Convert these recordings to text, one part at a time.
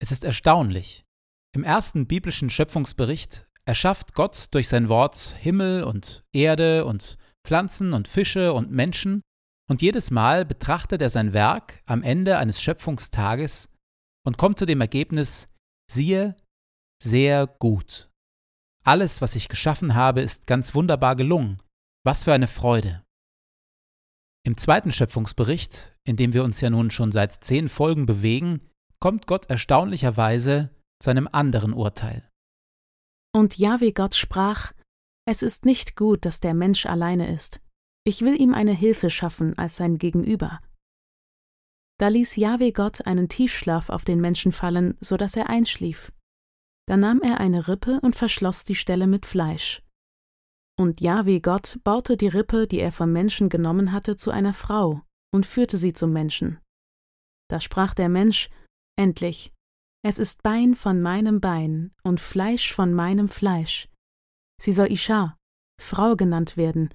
Es ist erstaunlich. Im ersten biblischen Schöpfungsbericht erschafft Gott durch sein Wort Himmel und Erde und Pflanzen und Fische und Menschen, und jedes Mal betrachtet er sein Werk am Ende eines Schöpfungstages und kommt zu dem Ergebnis, siehe, sehr gut. Alles, was ich geschaffen habe, ist ganz wunderbar gelungen. Was für eine Freude. Im zweiten Schöpfungsbericht, in dem wir uns ja nun schon seit zehn Folgen bewegen, kommt Gott erstaunlicherweise zu einem anderen Urteil. Und Jahwe Gott sprach: Es ist nicht gut, dass der Mensch alleine ist. Ich will ihm eine Hilfe schaffen als sein Gegenüber. Da ließ Jahwe Gott einen Tiefschlaf auf den Menschen fallen, so dass er einschlief. Da nahm er eine Rippe und verschloss die Stelle mit Fleisch. Und Jahwe Gott baute die Rippe, die er vom Menschen genommen hatte, zu einer Frau und führte sie zum Menschen. Da sprach der Mensch: Endlich, es ist Bein von meinem Bein und Fleisch von meinem Fleisch. Sie soll Isha, Frau genannt werden,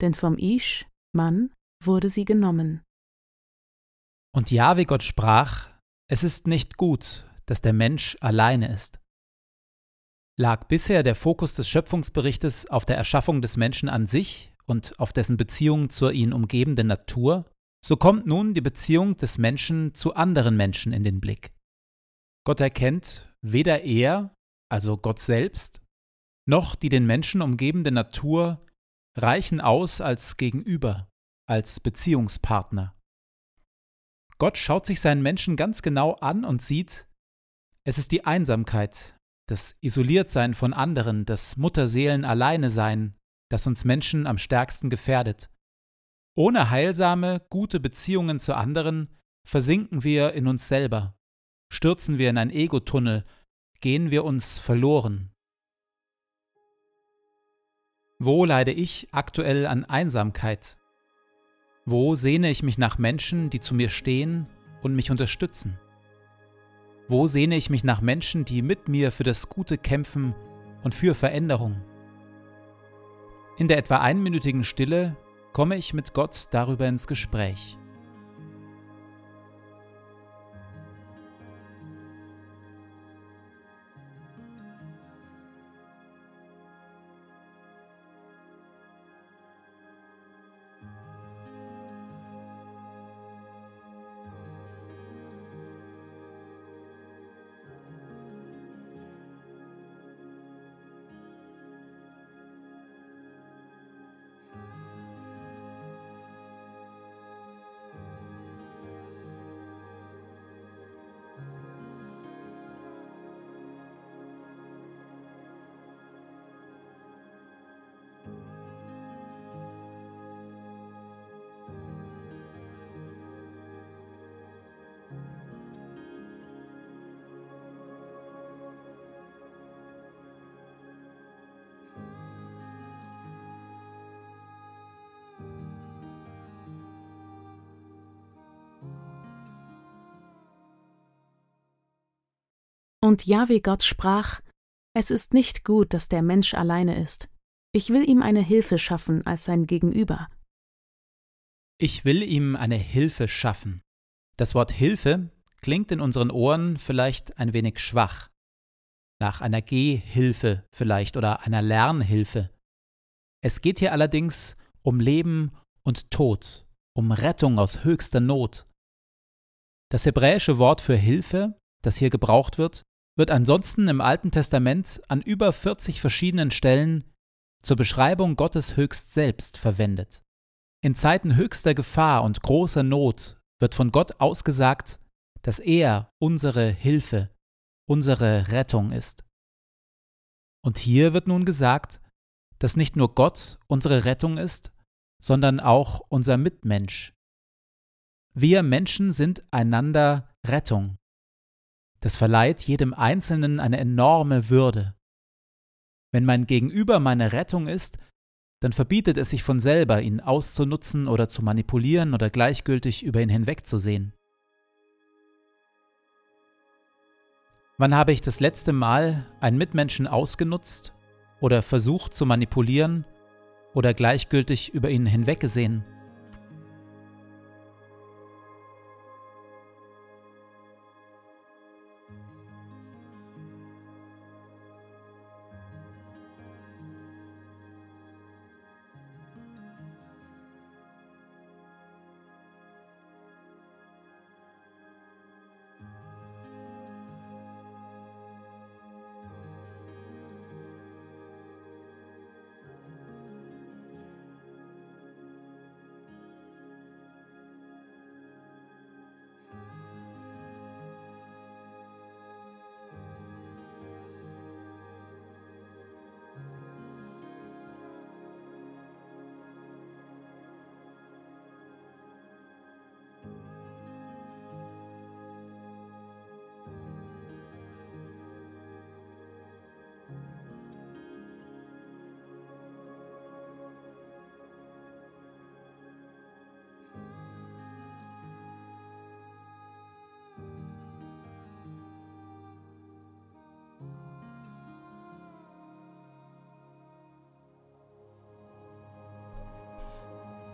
denn vom Ish, Mann, wurde sie genommen. Und Jahwe Gott sprach, es ist nicht gut, dass der Mensch alleine ist. Lag bisher der Fokus des Schöpfungsberichtes auf der Erschaffung des Menschen an sich und auf dessen Beziehung zur ihn umgebenden Natur, so kommt nun die Beziehung des Menschen zu anderen Menschen in den Blick. Gott erkennt, weder er, also Gott selbst, noch die den Menschen umgebende Natur reichen aus als Gegenüber, als Beziehungspartner. Gott schaut sich seinen Menschen ganz genau an und sieht, es ist die Einsamkeit, das Isoliertsein von anderen, das Mutterseelen alleine sein, das uns Menschen am stärksten gefährdet. Ohne heilsame, gute Beziehungen zu anderen versinken wir in uns selber, stürzen wir in ein Ego-Tunnel, gehen wir uns verloren. Wo leide ich aktuell an Einsamkeit? Wo sehne ich mich nach Menschen, die zu mir stehen und mich unterstützen? Wo sehne ich mich nach Menschen, die mit mir für das Gute kämpfen und für Veränderung? In der etwa einminütigen Stille komme ich mit Gott darüber ins Gespräch. Und Jahwe Gott sprach, Es ist nicht gut, dass der Mensch alleine ist. Ich will ihm eine Hilfe schaffen als sein Gegenüber. Ich will ihm eine Hilfe schaffen. Das Wort Hilfe klingt in unseren Ohren vielleicht ein wenig schwach. Nach einer Gehhilfe vielleicht oder einer Lernhilfe. Es geht hier allerdings um Leben und Tod, um Rettung aus höchster Not. Das hebräische Wort für Hilfe, das hier gebraucht wird, wird ansonsten im Alten Testament an über 40 verschiedenen Stellen zur Beschreibung Gottes höchst selbst verwendet. In Zeiten höchster Gefahr und großer Not wird von Gott ausgesagt, dass er unsere Hilfe, unsere Rettung ist. Und hier wird nun gesagt, dass nicht nur Gott unsere Rettung ist, sondern auch unser Mitmensch. Wir Menschen sind einander Rettung. Das verleiht jedem Einzelnen eine enorme Würde. Wenn mein Gegenüber meine Rettung ist, dann verbietet es sich von selber, ihn auszunutzen oder zu manipulieren oder gleichgültig über ihn hinwegzusehen. Wann habe ich das letzte Mal einen Mitmenschen ausgenutzt oder versucht zu manipulieren oder gleichgültig über ihn hinweggesehen?